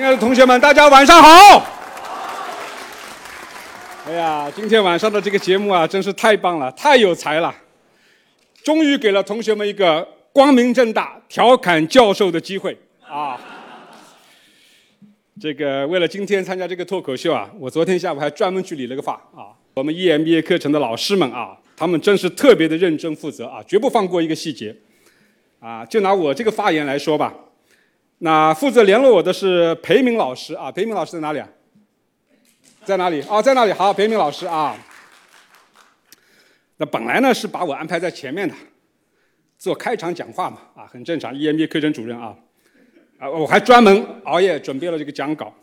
亲爱的同学们，大家晚上好！哎呀，今天晚上的这个节目啊，真是太棒了，太有才了，终于给了同学们一个光明正大调侃教授的机会啊！这个为了今天参加这个脱口秀啊，我昨天下午还专门去理了个发啊。我们 EMBA 课程的老师们啊，他们真是特别的认真负责啊，绝不放过一个细节啊。就拿我这个发言来说吧。那负责联络我的是裴明老师啊，裴明老师在哪里啊？在哪里？哦，在那里。好，裴明老师啊。那本来呢是把我安排在前面的，做开场讲话嘛，啊，很正常。EMBA 课程主任啊，啊，我还专门熬夜准备了这个讲稿，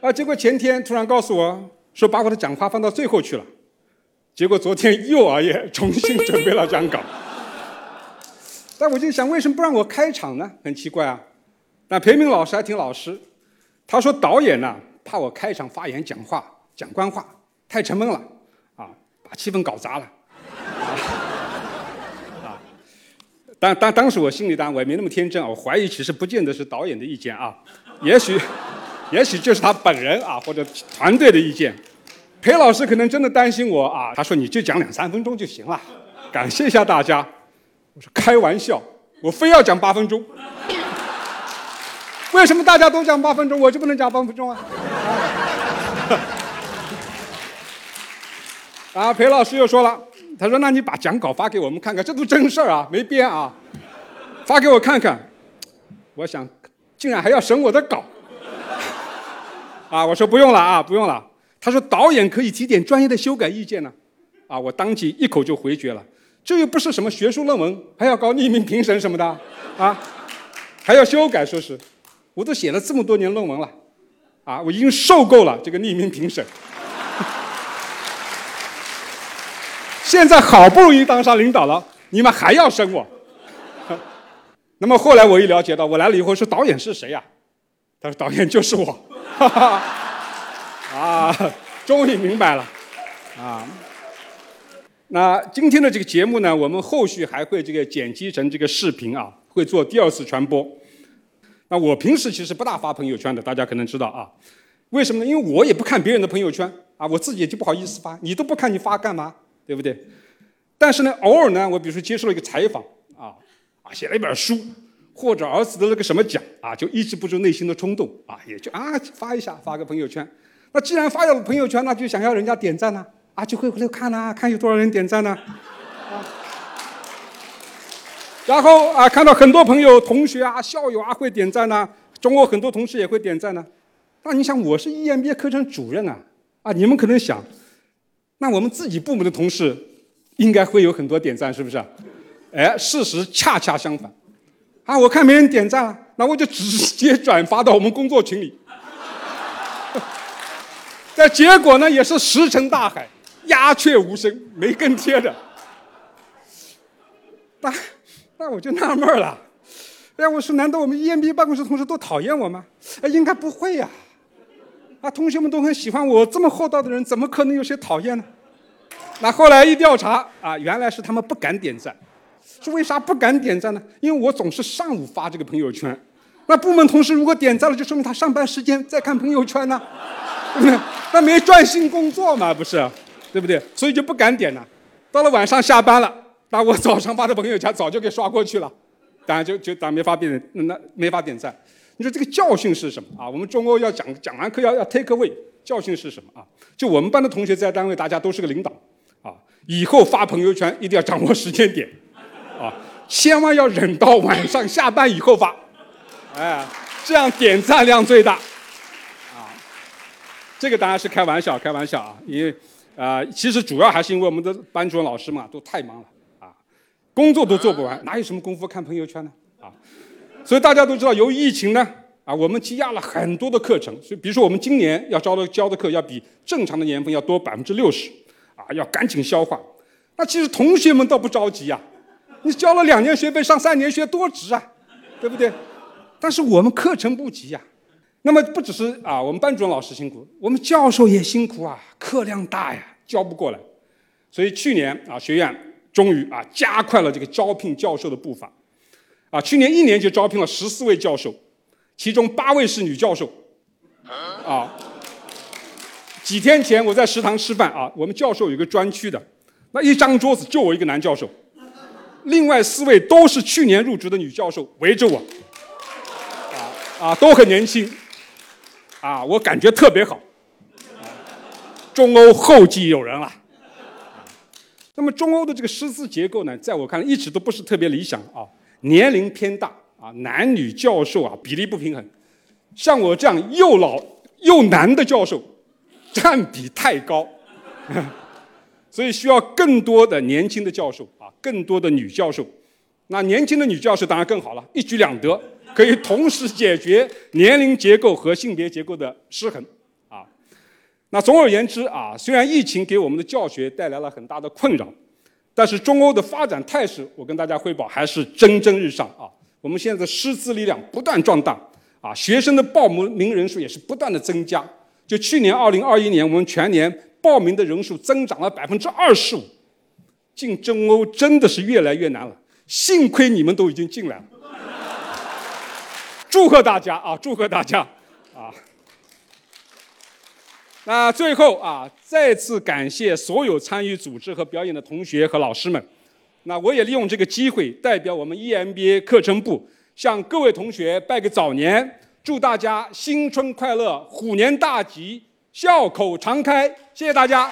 啊，结果前天突然告诉我说把我的讲话放到最后去了，结果昨天又熬夜重新准备了讲稿。但我就想，为什么不让我开场呢？很奇怪啊。那裴明老师还挺老实，他说导演呢怕我开场发言讲话讲官话太沉闷了，啊，把气氛搞砸了，啊，当当当时我心里当然我也没那么天真，我怀疑其实不见得是导演的意见啊，也许也许就是他本人啊或者团队的意见，裴老师可能真的担心我啊，他说你就讲两三分钟就行了，感谢一下大家，我说开玩笑，我非要讲八分钟。为什么大家都讲八分钟，我就不能讲八分钟啊？啊，裴老师又说了，他说：“那你把讲稿发给我们看看，这都真事儿啊，没编啊，发给我看看。”我想，竟然还要审我的稿，啊，我说不用了啊，不用了。他说导演可以提点专业的修改意见呢，啊，我当即一口就回绝了，这又不是什么学术论文，还要搞匿名评审什么的，啊，还要修改，说是。我都写了这么多年论文了，啊，我已经受够了这个匿名评审。现在好不容易当上领导了，你们还要审我？那么后来我一了解到，我来了以后说导演是谁呀？他说导演就是我。啊，终于明白了，啊。那今天的这个节目呢，我们后续还会这个剪辑成这个视频啊，会做第二次传播。那我平时其实不大发朋友圈的，大家可能知道啊？为什么呢？因为我也不看别人的朋友圈啊，我自己也就不好意思发。你都不看，你发干嘛？对不对？但是呢，偶尔呢，我比如说接受了一个采访啊，啊，写了一本书，或者儿子得了个什么奖啊，就抑制不住内心的冲动啊，也就啊发一下，发个朋友圈。那既然发了朋友圈，那就想要人家点赞呢，啊，就会回头看呐，看有多少人点赞呢？然后啊，看到很多朋友、同学啊、校友啊会点赞呢，中国很多同事也会点赞呢。那你想，我是 EMBA 课程主任啊，啊，你们可能想，那我们自己部门的同事应该会有很多点赞，是不是？哎，事实恰恰相反。啊，我看没人点赞了，那我就直接转发到我们工作群里。但结果呢，也是石沉大海，鸦雀无声，没跟贴的。那。那我就纳闷了，哎，我说难道我们 EMBA 办公室同事都讨厌我吗？哎，应该不会呀，啊，同学们都很喜欢我，这么厚道的人，怎么可能有些讨厌呢？那后来一调查，啊，原来是他们不敢点赞，是为啥不敢点赞呢？因为我总是上午发这个朋友圈，那部门同事如果点赞了，就说明他上班时间在看朋友圈呢，那没专心工作嘛，不是，对不对？所以就不敢点了。到了晚上下班了。那我早上发的朋友圈早就给刷过去了，当然就就当没法点那没法点赞。你说这个教训是什么啊？我们中欧要讲讲完课要要 take away，教训是什么啊？就我们班的同学在单位大家都是个领导啊，以后发朋友圈一定要掌握时间点啊，千万要忍到晚上下班以后发，哎，这样点赞量最大啊。这个当然是开玩笑，开玩笑啊，因为啊，其实主要还是因为我们的班主任老师们都太忙了。工作都做不完，哪有什么功夫看朋友圈呢？啊，所以大家都知道，由于疫情呢，啊，我们积压了很多的课程。所以，比如说我们今年要招的教的课，要比正常的年份要多百分之六十，啊，要赶紧消化。那其实同学们倒不着急呀，你交了两年学费，上三年学多值啊，对不对？但是我们课程不急呀。那么不只是啊，我们班主任老师辛苦，我们教授也辛苦啊，课量大呀，教不过来。所以去年啊，学院。终于啊，加快了这个招聘教授的步伐，啊，去年一年就招聘了十四位教授，其中八位是女教授，啊。几天前我在食堂吃饭啊，我们教授有个专区的，那一张桌子就我一个男教授，另外四位都是去年入职的女教授围着我，啊啊都很年轻，啊我感觉特别好，中欧后继有人了。那么中欧的这个师资结构呢，在我看来一直都不是特别理想啊，年龄偏大啊，男女教授啊比例不平衡，像我这样又老又男的教授。占比太高，所以需要更多的年轻的教授啊，更多的女教授。那年轻的女教授当然更好了，一举两得，可以同时解决年龄结构和性别结构的失衡。那总而言之啊，虽然疫情给我们的教学带来了很大的困扰，但是中欧的发展态势，我跟大家汇报还是蒸蒸日上啊。我们现在师资力量不断壮大啊，学生的报名人数也是不断的增加。就去年二零二一年，我们全年报名的人数增长了百分之二十五，进中欧真的是越来越难了。幸亏你们都已经进来了，祝贺大家啊！祝贺大家啊！那最后啊，再次感谢所有参与组织和表演的同学和老师们。那我也利用这个机会，代表我们 EMBA 课程部向各位同学拜个早年。祝大家新春快乐，虎年大吉，笑口常开！谢谢大家。